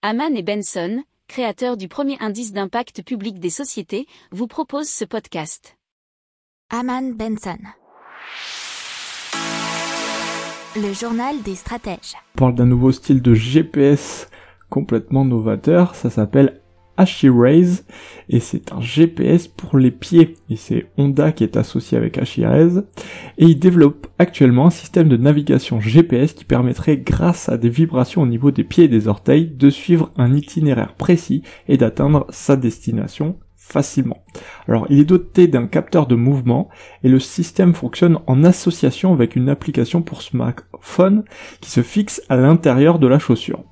Haman et Benson, créateurs du premier indice d'impact public des sociétés, vous proposent ce podcast. Haman Benson. Le journal des stratèges. On parle d'un nouveau style de GPS complètement novateur, ça s'appelle Ashiraze et c'est un GPS pour les pieds et c'est Honda qui est associé avec Ashiraze et il développe actuellement un système de navigation GPS qui permettrait grâce à des vibrations au niveau des pieds et des orteils de suivre un itinéraire précis et d'atteindre sa destination facilement. Alors il est doté d'un capteur de mouvement et le système fonctionne en association avec une application pour smartphone qui se fixe à l'intérieur de la chaussure.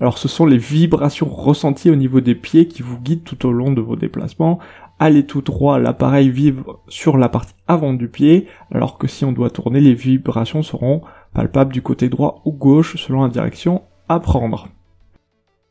Alors ce sont les vibrations ressenties au niveau des pieds qui vous guident tout au long de vos déplacements. Allez tout droit, l'appareil vibre sur la partie avant du pied, alors que si on doit tourner, les vibrations seront palpables du côté droit ou gauche selon la direction à prendre.